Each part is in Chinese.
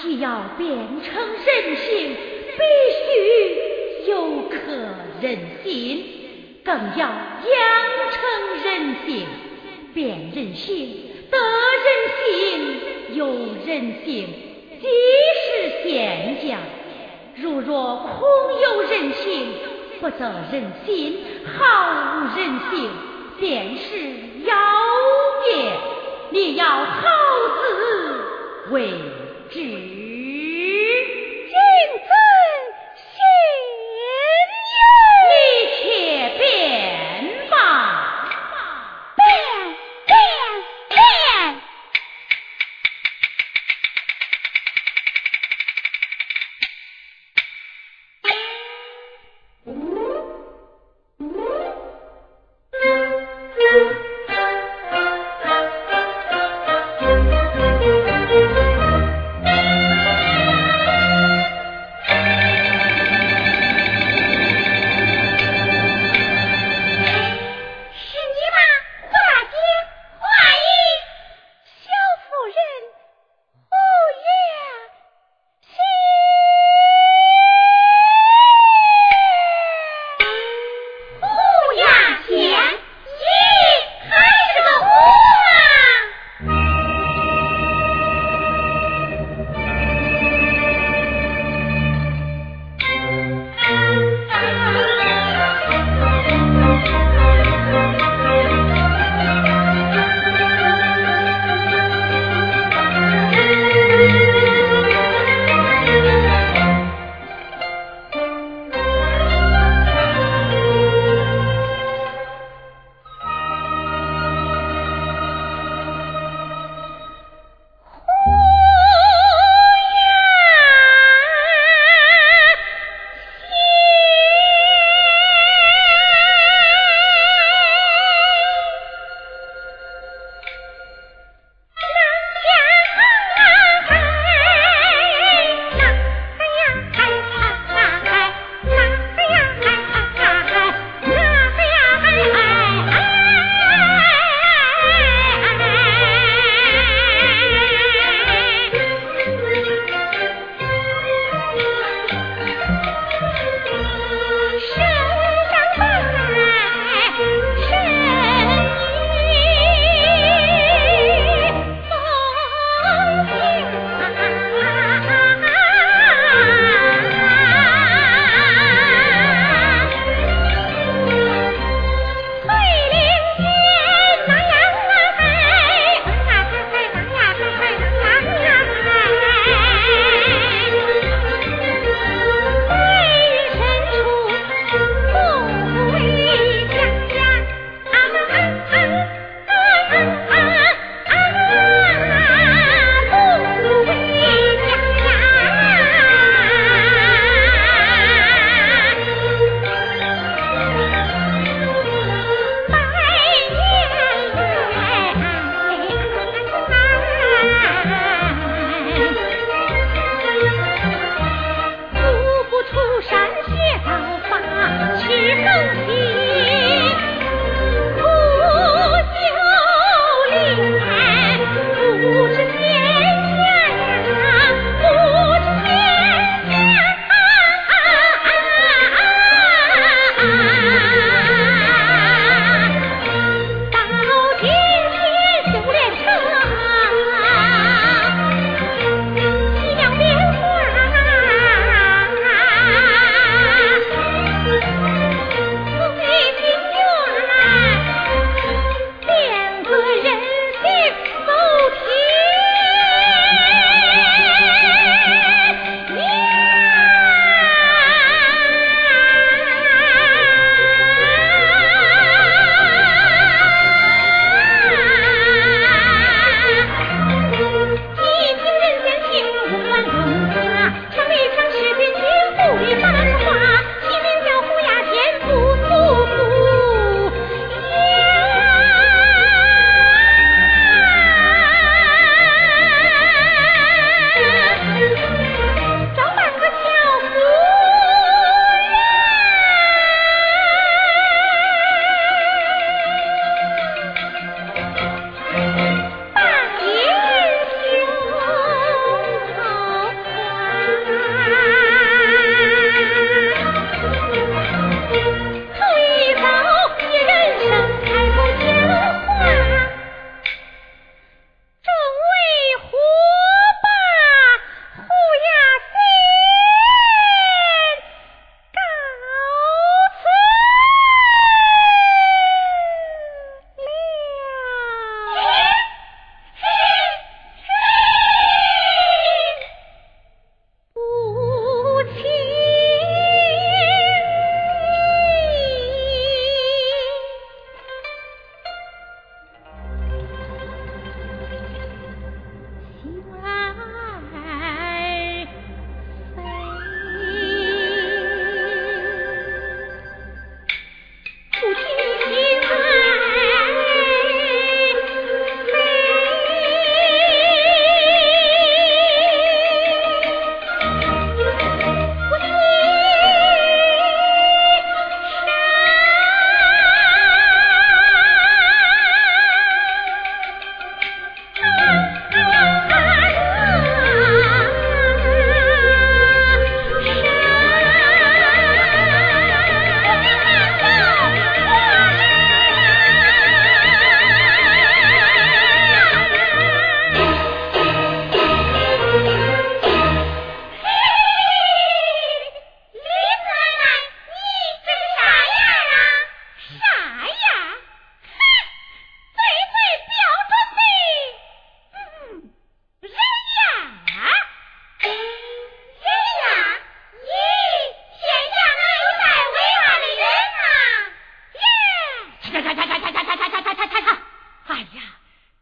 既要变成人性必须有可人心更要养成人性变人性得人心有人性即是现象如若空有人性不得人心毫无人性便是妖孽。你要好自未知。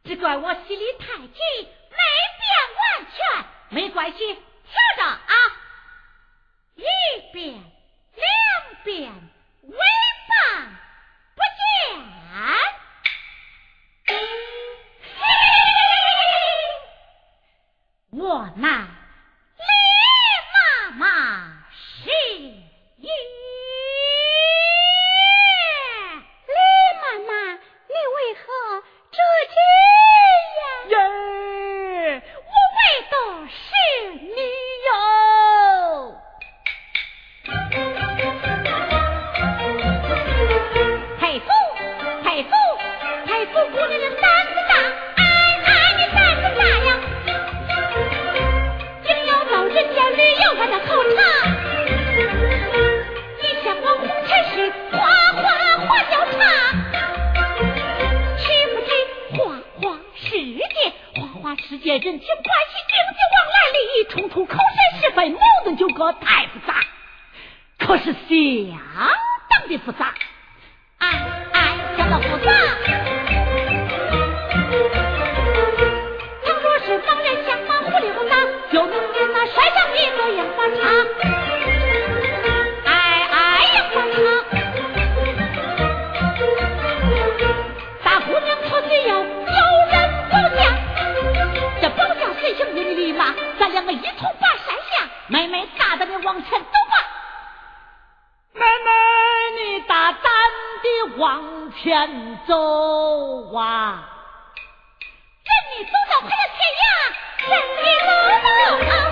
只怪我心里太急，没变完全。没关系，听着啊，一遍，两遍。世界人情关系，经济往来利益冲突，口舌是非，矛盾纠葛太复杂，可是相当的复杂，哎哎，相当复杂。倘若是盲人瞎马，狐狸混杂，就能给那摔上一个烟花叉。往前走哇跟你走到海角天涯跟你走到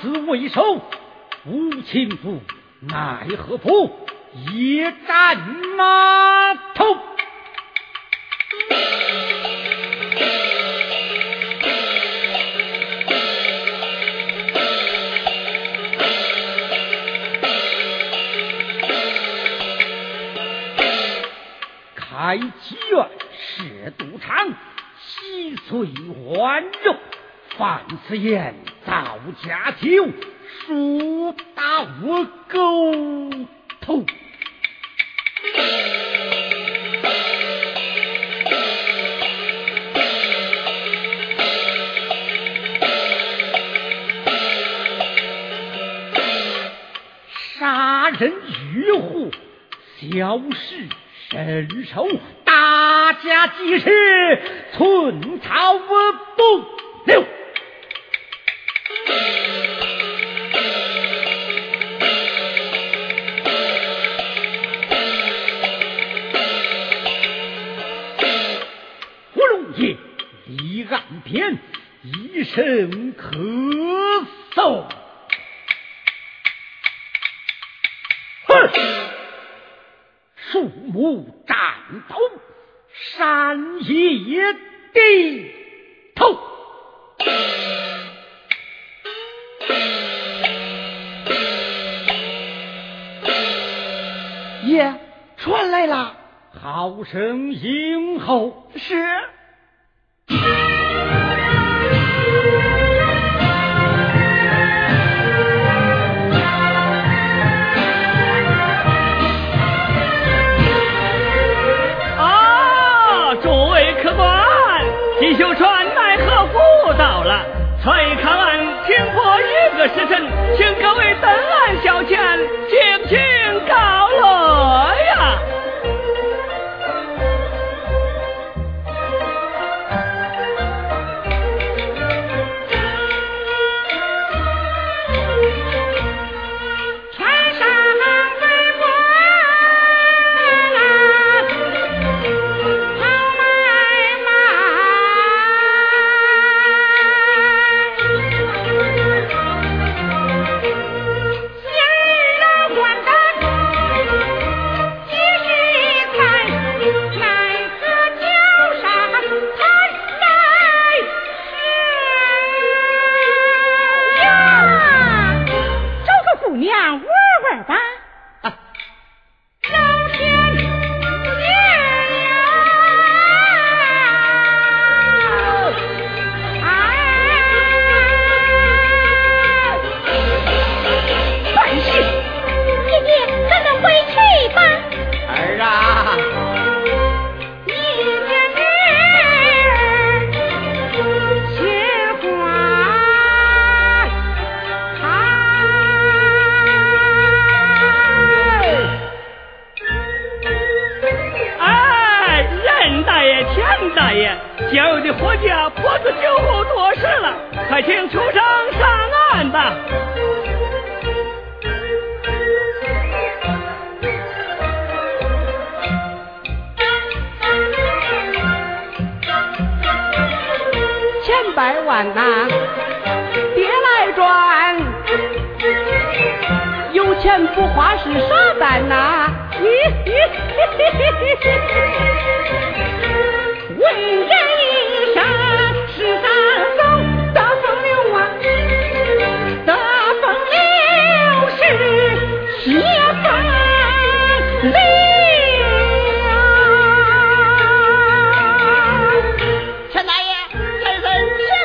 子为首，无情夫奈何夫也战马头。开七院是赌场，细碎万肉，放此言。造假酒，说打我狗头。杀人越货，小事伸手，大家即是寸草不留。一声咳嗽。哼树木战斗，山野低头。爷，船来了，好生迎候。是。个时辰，请各位等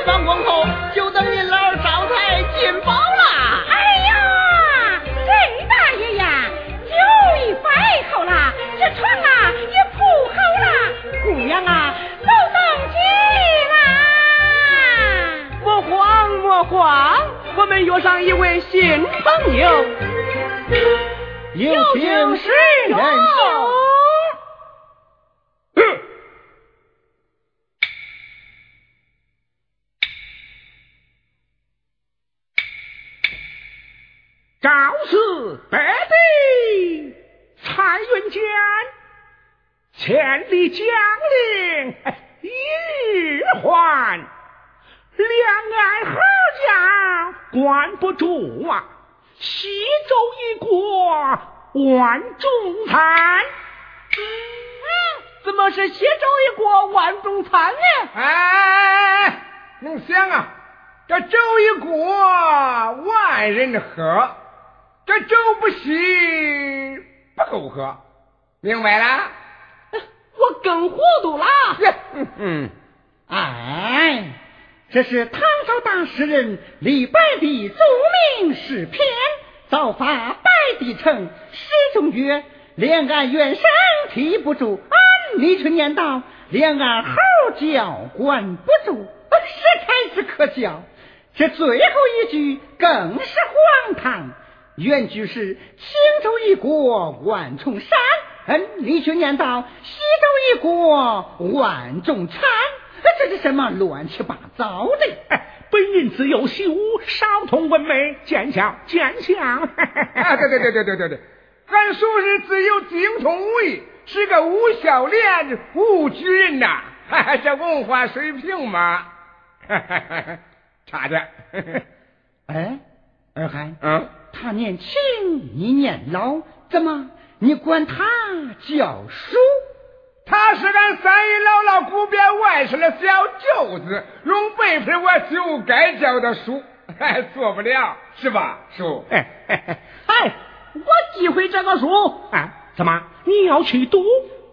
神前方恭候，就等您老招财进宝啦。哎呀，郑大爷呀，酒已摆好了，这床啊也铺好了，姑娘啊都等急啦。莫慌莫慌，我们约上一位新朋友，有请是人氏百地蔡云间，千里江陵一日还，两岸河家关不住啊，西周一国万众餐。怎么是西周一国万众餐呢？哎，能想啊，这粥一锅万人喝，这粥不稀不够喝，明白了？我更糊涂了。嗯嗯，哎，这是唐朝大诗人李白的著名诗篇，造发白帝城，诗中曰：“两岸猿声啼不住，俺李春念道，两岸猴叫管不住。”实在是可笑。这最后一句更是荒唐。原句是轻舟已过万重山，嗯，李学念道西舟已过万重山，这是什么乱七八糟的？哎，本人自幼习武，少通文美，见笑见笑。啊，对对对对对对对，俺叔是自幼精通武艺，是个武孝廉、武举人呐，这文化水平嘛，差点。哎，二汉，嗯。他年轻，你年老，怎么你管他叫叔？他是俺三姨姥姥古边外甥的小舅子，用辈分我就该叫他叔，做不了是吧，叔？哎哎哎，我忌讳这个叔啊！怎么你要去赌？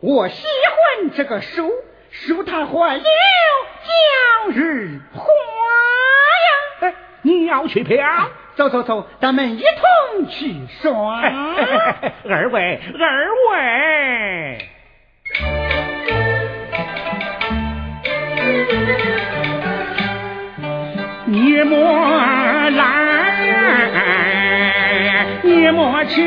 我喜欢这个叔，叔他花有将日花呀！哎，你要去嫖？走走走，咱们一同去耍。二位，二位，你莫来，你莫去，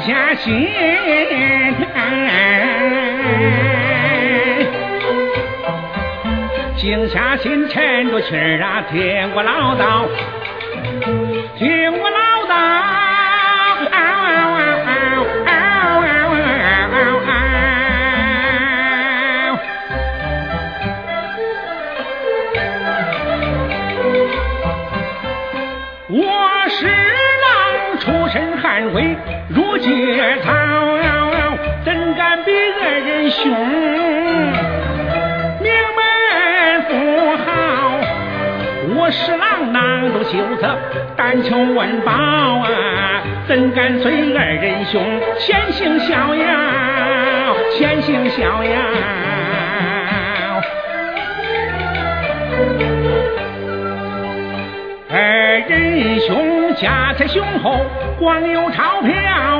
下心。静下心，沉住气儿啊，听我唠叨，是郎囊中羞涩，但求温饱啊！怎敢随二人兄前行逍遥？前行逍遥。二人兄家财雄厚，光有钞票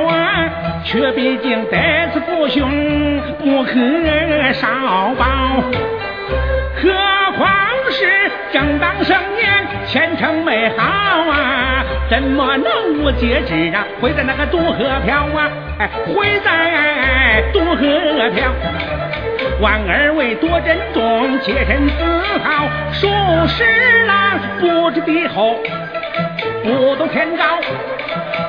啊，却毕竟得子不兄，不可少保。何况是正当盛年，前程美好啊，怎么能无节制啊？会在那个渡河漂啊？哎，会在渡河漂。望二位多珍重，洁身自好，数十郎不知敌后，不懂天高。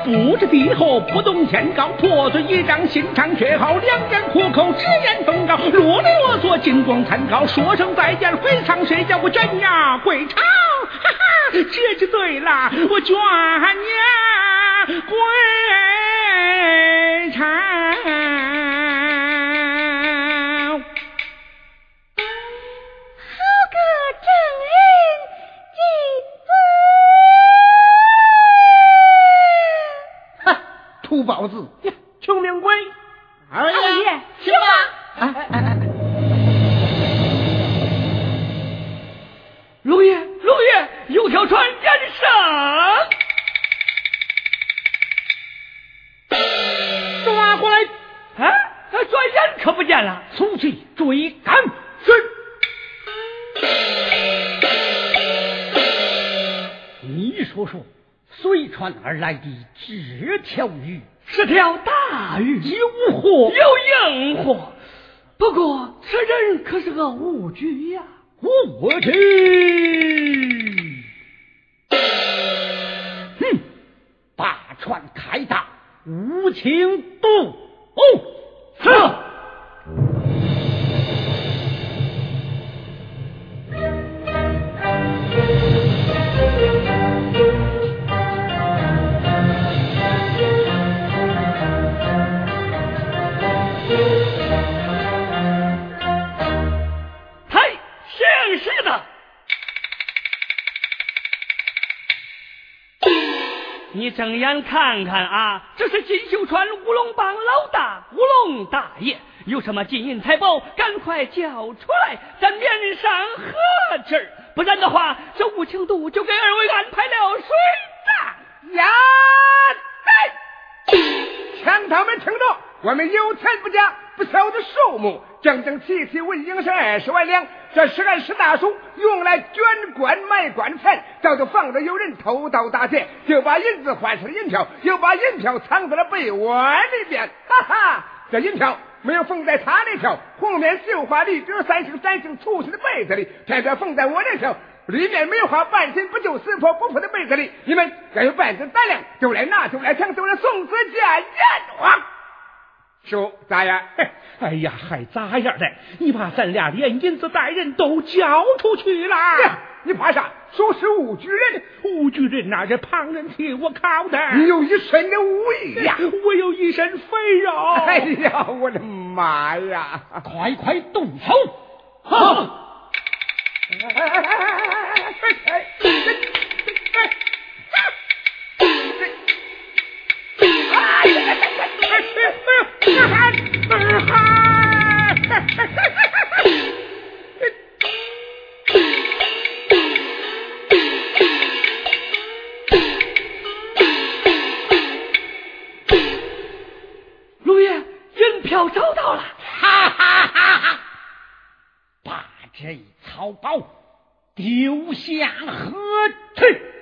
不知地厚，不懂天高，破嘴一张，心肠却好，两眼虎口，直言风高，啰里啰嗦，金光参考，说声再见，回舱睡觉，我卷牙归巢，哈哈，这就对了，我卷牙归巢。土包子，穷命鬼，二爷，去吧。龙爷，龙爷，有条船人上，抓过来。啊，转眼可不见了，速去追赶。是。你说说。随船而来的这条鱼是条大鱼，有货有硬货。不过此人可是个武举呀，武举。哼，把船开大，无情睁眼看看啊，这是锦绣川乌龙帮老大乌龙大爷，有什么金银财宝，赶快交出来，咱面上和气儿。不然的话，这无情度就给二位安排了水战。呀，在，强盗们听着，我们有钱不假，不晓得数目，整整齐齐文银是二十万两。这是俺石大叔用来捐官买官钱，早就防着有人偷盗打劫，就把银子换成了银票，又把银票藏在了被窝里边。哈哈，这银票没有缝在他那条红面绣花里边三星三星出息的被子里，偏偏缝在我那条里面没有花半斤不就死破不破的被子里。你们要有半斤胆量，就来拿，就来抢，就来送子见阎王。叔咋样？哎呀，还咋样的？你把咱俩连银子带人都交出去了。你怕啥？说是武举人，武举人那是旁人替我靠的。你有一身的武艺呀，我有一身肥肉。哎呀，我的妈呀！快快动手！好。二汉，二汉，陆爷，银票找到了，哈哈哈哈！把这一草包丢下河去！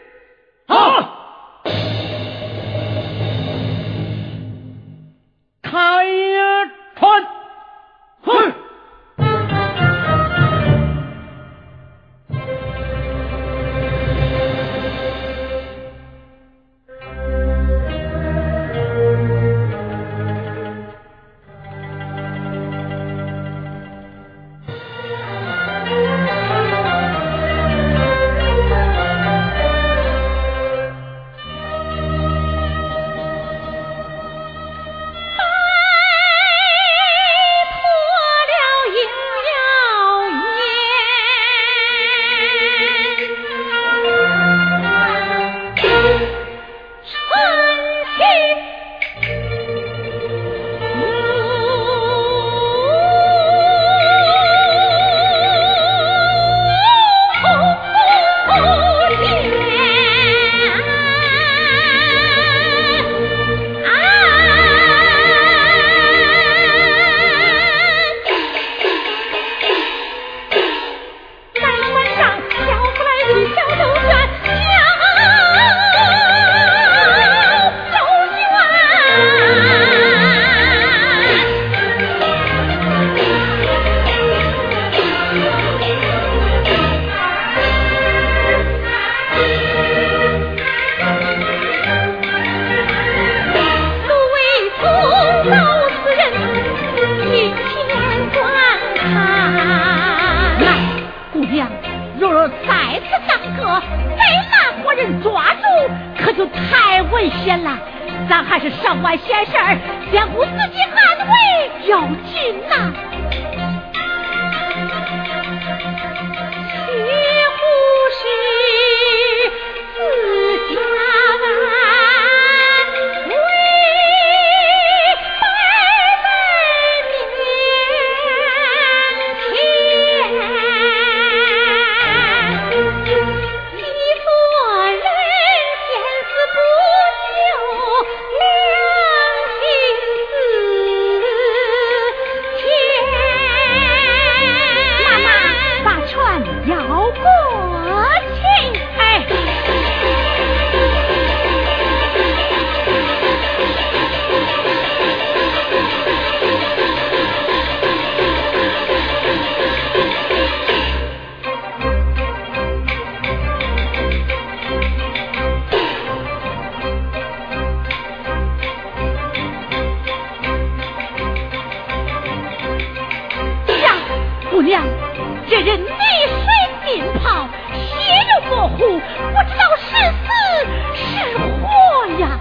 鞭炮血肉模糊不知道是死是活呀。